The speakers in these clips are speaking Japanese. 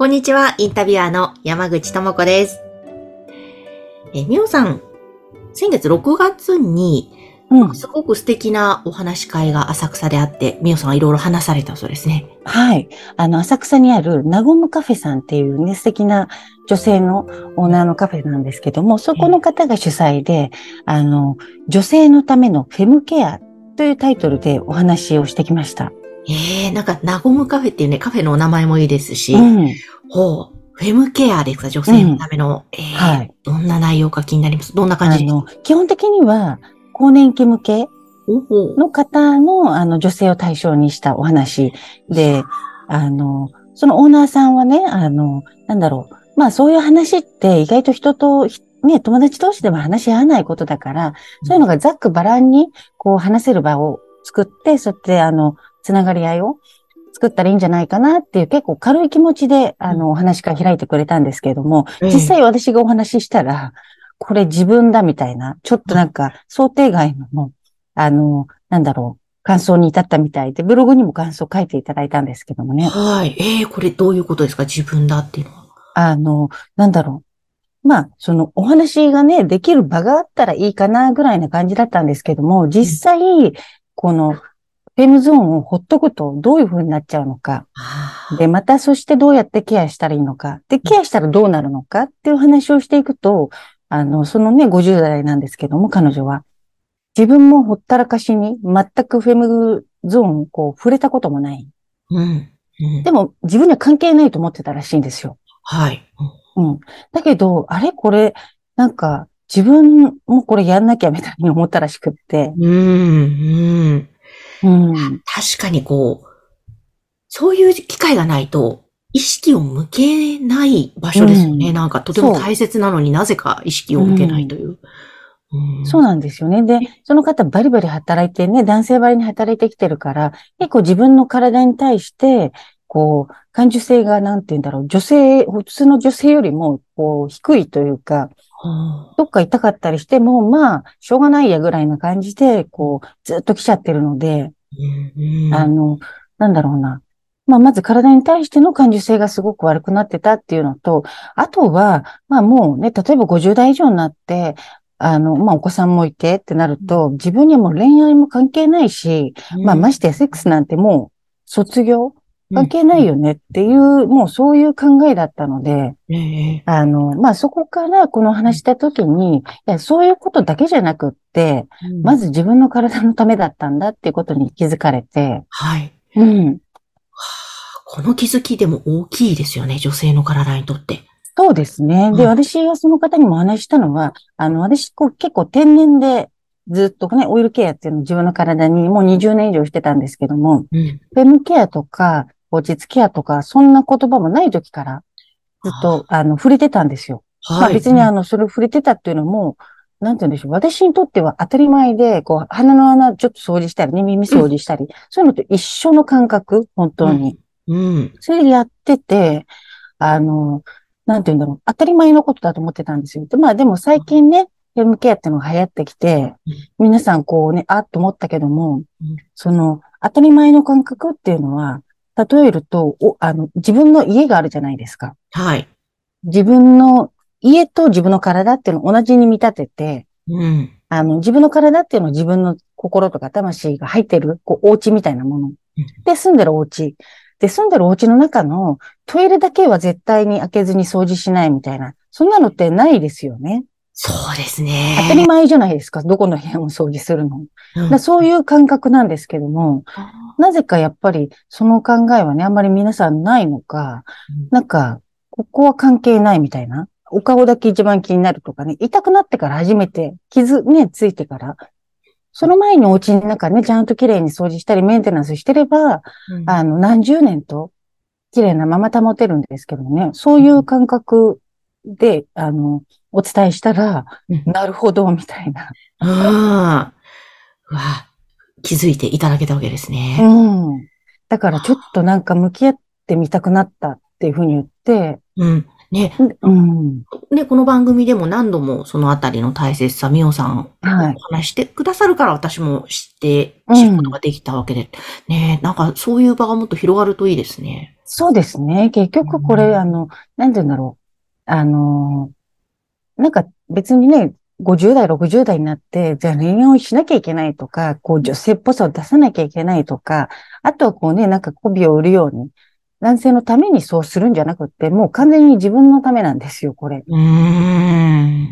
こんにちは、インタビュアーの山口智子です。え、みおさん、先月6月に、うんすごく素敵なお話し会が浅草であって、みおさんはいろいろ話されたそうですね。はい。あの、浅草にある、なごむカフェさんっていうね、素敵な女性のオーナーのカフェなんですけども、そこの方が主催で、あの、女性のためのフェムケアというタイトルでお話をしてきました。ええなんか、なごむカフェっていうね、カフェのお名前もいいですし、うん。ほう、フェムケアですか、女性のための、えーはいどんな内容か気になります？どんな感じの、基本的には、更年期向けの方の、あの、女性を対象にしたお話で、あの、そのオーナーさんはね、あの、なんだろう。まあそういう話って意外と人と、ひね、友達同士でも話し合わないことだから、そういうのがざっくばらんに、こう話せる場を作って、そうやって、あの、つながり合いを作ったらいいんじゃないかなっていう結構軽い気持ちで、あの、お話会開いてくれたんですけれども、ええ実際私がお話ししたら、これ自分だみたいな、ちょっとなんか想定外の、あの、なんだろう、感想に至ったみたいで、ブログにも感想書いていただいたんですけどもね。はい。ええこれどういうことですか？自分だっていうのは。あの、なんだろう。まあ、そのお話がね、できる場があったらいいかなぐらいな感じだったんですけども、実際、このフェムゾーンをほっとくとどういう風になっちゃうのか。で、またそしてどうやってケアしたらいいのか。で、ケアしたらどうなるのかっていう話をしていくと、あの、そのね、50代なんですけども、彼女は。自分もほったらかしに全くフェムゾーンをこう触れたこともない。うん。うんでも自分には関係ないと思ってたらしいんですよ。はい。うん。だけど、あれ？これ、なんか、自分もこれやんなきゃみたいに思ったらしくって。うん。うん。うん。確かにこう、そういう機会がないと、意識を向けない場所ですよね。うんなんかとても大切なのになぜか意識を向けないという。うんそうなんですよね。で、その方バリバリ働いてね、男性バリに働いてきてるから、結構自分の体に対して、こう、感受性が、なんて言うんだろう、女性、普通の女性よりも、こう、低いというか、はどっか痛かったりしても、まあ、しょうがないやぐらいな感じで、こう、ずっと来ちゃってるので、あの、なんだろうな。まあ、まず体に対しての感受性がすごく悪くなってたっていうのと、あとは、まあもうね、例えば50代以上になって、あの、まあお子さんもいてってなると、自分にはもう恋愛も関係ないし、まあましてやセックスなんてもう卒業関係ないよねっていう、もうそういう考えだったので、あの、まあそこからこの話した時に、いや、そういうことだけじゃなくって、まず自分の体のためだったんだっていうことに気づかれて、はい。うん。この気づきでも大きいですよね。女性の体にとって。そうですね。で、うん私がその方にもお話ししたのは、あの、私、こう、結構天然で、ずっとね、オイルケアっていうのを自分の体にもう20年以上してたんですけども、うん。フェムケアとか、落ち着ケアとか、そんな言葉もない時から、ずっと、あの、触れてたんですよ。はい。まあ別にあの、それを触れてたっていうのも、なんて言うんでしょう。私にとっては当たり前で、こう、鼻の穴ちょっと掃除したりね、耳掃除したり、そういうのと一緒の感覚、本当に。うん。それでやってて、あの、なんて言うんだろう。当たり前のことだと思ってたんですよ。で、まあでも最近ね、フェムケアっていうのが流行ってきてうん、皆さんこうね、あっと思ったけどもうん、その、当たり前の感覚っていうのは、例えると、お、あの、自分の家があるじゃないですか。はい。自分の家と自分の体っていうのを同じに見立てて、うん。あの、自分の体っていうのは自分の心とか魂が入ってる、こう、お家みたいなもの。で、住んでるお家。で、住んでるお家の中のトイレだけは絶対に開けずに掃除しないみたいな。そんなのってないですよね。そうですね。当たり前じゃないですか。どこの部屋も掃除するの。うんだそういう感覚なんですけども、なぜかやっぱりその考えはね、あんまり皆さんないのか、なんか、ここは関係ないみたいな。お顔だけ一番気になるとかね、痛くなってから初めて、傷ね、ついてから。その前にお家の中ね、ちゃんと綺麗に掃除したりメンテナンスしてれば、うんあの、何十年と綺麗なまま保てるんですけどもね、そういう感覚で、あの、お伝えしたら、うんなるほど、みたいな。うん。うわ、気づいていただけたわけですね。うん。だからちょっとなんか向き合ってみたくなったっていうふうに言って、うん。ね、うん。ね、この番組でも何度もそのあたりの大切さ、みおさん、はいお話してくださるから私も知って、うん知ることができたわけで。ね、なんかそういう場がもっと広がるといいですね。そうですね。結局こうんれ、あの、なんて言うんだろう。あの、なんか別にね、50代、60代になって、じゃあ恋愛をしなきゃいけないとか、こう女性っぽさを出さなきゃいけないとか、あとはこうね、なんか媚びを売るように、男性のためにそうするんじゃなくって、もう完全に自分のためなんですよ、これ。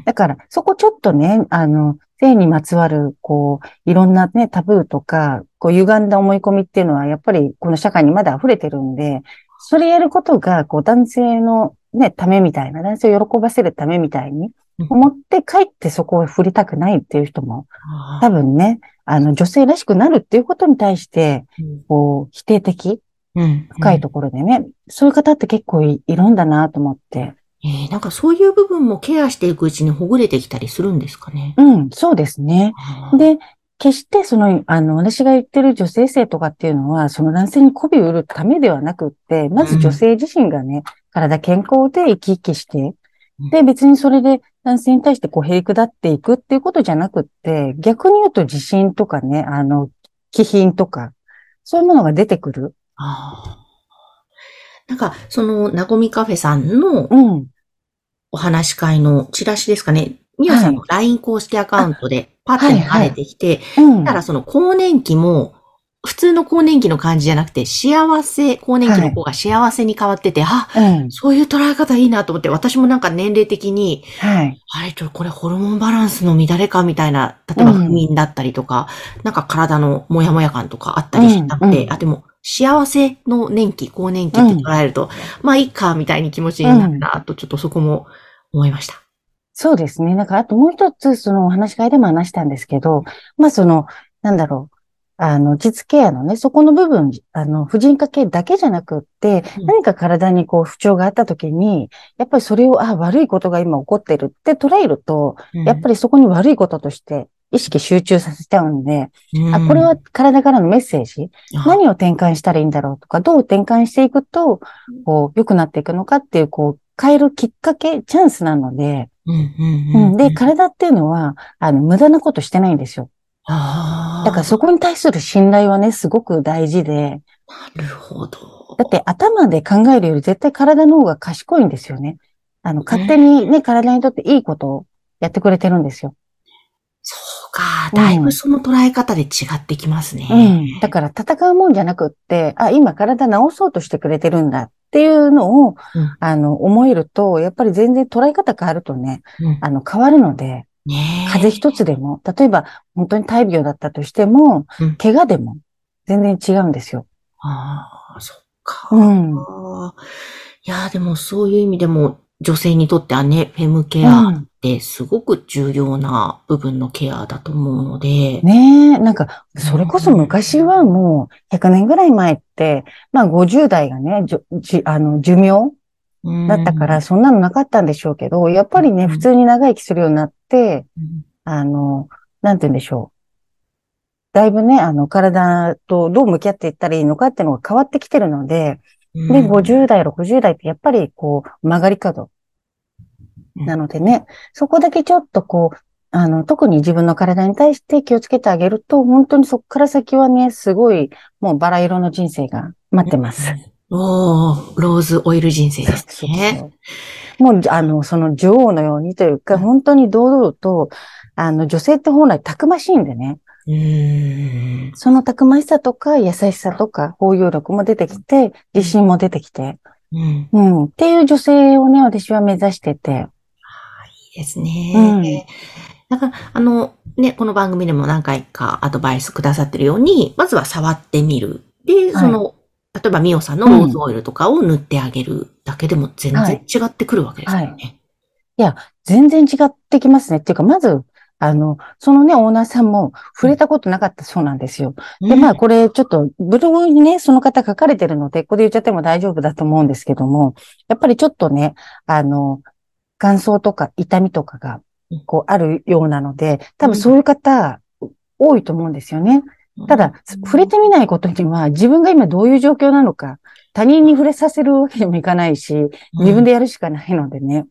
だから、そこちょっとね、あの、性にまつわる、こう、いろんなね、タブーとか、こう、歪んだ思い込みっていうのは、やっぱり、この社会にまだ溢れてるんで、それやることが、こう、男性のね、ためみたいな、男性を喜ばせるためみたいに思って、帰ってそこを振りたくないっていう人も、多分ね、あの、女性らしくなるっていうことに対して、こう、否定的、うん。深いところでね、そういう方って結構いいるんだなと思って。えーなんかそういう部分もケアしていくうちにほぐれてきたりするんですかね。うん、そうですね。で、決してその、あの、私が言ってる女性性とかっていうのは、その男性に媚びを売るためではなくって、まず女性自身がね、体健康で生き生きしてうん、で、別にそれで男性に対してこう、へりくだっていくっていうことじゃなくって、逆に言うと自信とかね、あの、気品とか、そういうものが出てくる。あーなんか、その、なごみカフェさんのうん。お話し会のチラシですかね。みおさんの LINE 公式アカウントでパッて流れてきて、うん。だからその更年期も、普通の更年期の感じじゃなくて、幸せ、更年期の子が幸せに変わってて、あ、うん。そういう捉え方いいなと思って、私もなんか年齢的に、はい。あれ、ちょこれホルモンバランスの乱れかみたいな、例えばうん不眠だったりとか、なんか体のモヤモヤ感とかあったりしたので、うんうんあ、でも、幸せの年期、更年期って捉えると、まあいいか、みたいに気持ちになるな、と、ちょっとそこも思いました。そうですね。なんか、あともう一つ、そのお話し会でも話したんですけど、まあその、なんだろう。あの、実ケアのね、そこの部分、あの、婦人科系だけじゃなくって、うん。何か体にこう不調があった時に、やっぱりそれを、あ、悪いことが今起こってるって捉えると、やっぱりそこに悪いこととして意識集中させちゃうんで、りあ、これは体からのメッセージ、何を転換したらいいんだろうとか、どう転換していくと、こう、良くなっていくのかっていう、こう、変えるきっかけ、チャンスなので、うんうんううんん、で、体っていうのは、あの、無駄なことしてないんですよ。だからそこに対する信頼はね、すごく大事で、なるほど。だって頭で考えるより絶対体の方が賢いんですよね。あの、勝手にね、体にとっていいことをやってくれてるんですよ。そうか。だいぶその捉え方で違ってきますね。うん。だから戦うもんじゃなくって、あ、今体治そうとしてくれてるんだっていうのを、うんあの、思えると、やっぱり全然捉え方変わるとね、うんあの、変わるので、ねえ風邪一つでも、例えば本当に大病だったとしても、うん怪我でも全然違うんですよ。ああ、そっか。うん。いやーでもそういう意味でも、女性にとってはね、フェムケアってすごく重要な部分のケアだと思うので。ねえ、なんか、それこそ昔はもう100年ぐらい前って、まあ50代がね、じあの寿命だったから、そんなのなかったんでしょうけど、やっぱりね、うん普通に長生きするようになって、うん、あの、なんて言うんでしょう。だいぶね、あの、体とどう向き合っていったらいいのかっていうのが変わってきてるので、で、50代、60代ってやっぱりこう、曲がり角。なのでね、そこだけちょっとこう、あの、特に自分の体に対して気をつけてあげると、本当にそこから先はね、すごい、もうバラ色の人生が待ってます。おー、ローズオイル人生ですね。もう、あの、その女王のようにというか、本当に堂々と、あの、女性って本来たくましいんでね、うーん。そのたくましさとか優しさとか包容力も出てきて、自信も出てきて、うん。うん、っていう女性をね、私は目指してて、いいですね。うんだから、あの、ね、この番組でも何回かアドバイスくださってるように、まずは触ってみる。で、その、例えばミオさんのローズオイルとかを塗ってあげるだけでも全然違ってくるわけですよね。全然違ってきますね。っていうか、まず、あの、そのね、オーナーさんも触れたことなかったそうなんですよ。で、まあ、これ、ちょっと、ブログにね、その方書かれてるので、ここで言っちゃっても大丈夫だと思うんですけども、やっぱりちょっとね、あの、乾燥とか痛みとかがうん、こう、あるようなので、多分そういう方、多いと思うんですよね。ただ、触れてみないことには、自分が今どういう状況なのか、他人に触れさせるわけにもいかないし、自分でやるしかないのでね。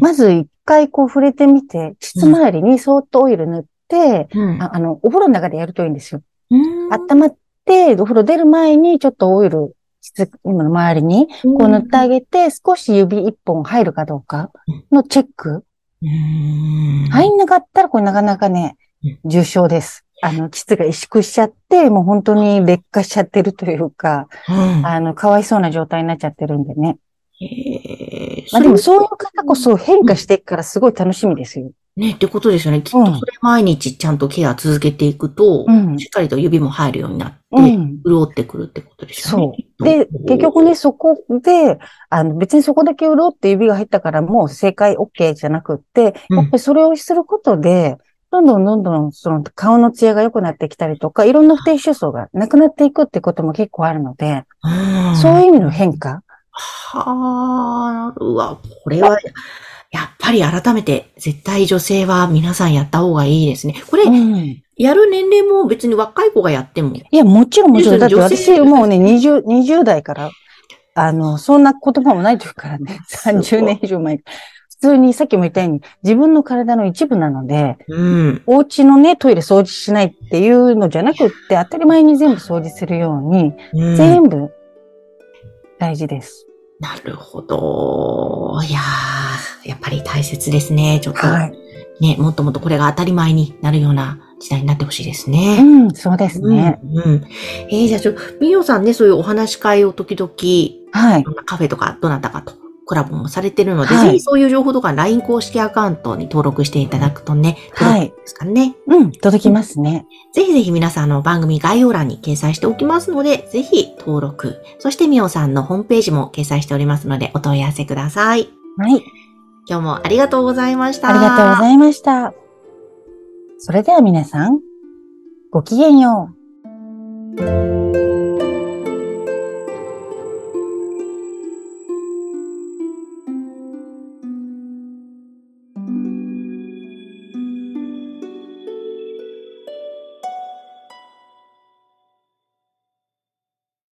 まず一回こう触れてみて、膣周りにそーっとオイル塗って、うん、ああの、お風呂の中でやるといいんですよ。うん温まって、お風呂出る前にちょっとオイル、膣の周りにこう塗ってあげて、少し指一本入るかどうかのチェック。うん入んなかったらこれなかなかねうん、重症です。あの、膣が萎縮しちゃって、もう本当に劣化しちゃってるというか、うんあの、かわいそうな状態になっちゃってるんでね。へえまあでもそういう方こそ変化していくからすごい楽しみですよ。ね、ってことですよね。きっとそれ毎日ちゃんとケア続けていくと、うんしっかりと指も入るようになって、うん。潤ってくるってことですよね。そう。で、結局ね、そこで、あの、別にそこだけ潤って指が入ったからもう正解 OK じゃなくって、うんやっぱりそれをすることで、どんどんどんどんその顔のツヤが良くなってきたりとか、いろんな不定収層がなくなっていくってことも結構あるので、うんそういう意味の変化？はあ、うわ、これは、やっぱり改めて絶対女性は皆さんやった方がいいですね。これ、うんやる年齢も別に若い子がやっても。いや、もちろんもちろん。だって私もうね、20、20代から、あの、そんな言葉もない時からね、すごい30年以上前。普通にさっきも言ったように、自分の体の一部なので、うん。お家のね、トイレ掃除しないっていうのじゃなくって、当たり前に全部掃除するように、うん全部大事です。なるほど。いやー、やっぱり大切ですね。ちょっと、はい。ね、もっともっとこれが当たり前になるような時代になってほしいですうね。ん、そうですね。うん。うん。えー、じゃあちょみよさんね、そういうお話し会を時々、はい。カフェとかどなたかとコラボもされてるので、はいぜひそういう情報とか LINE 公式アカウントに登録していただくとね、はいですかね。うん、届きますね。ぜひぜひ皆さんの番組概要欄に掲載しておきますので、ぜひ登録。そしてみおさんのホームページも掲載しておりますので、お問い合わせください。はい。今日もありがとうございました。ありがとうございました。それでは皆さん、ごきげんよう。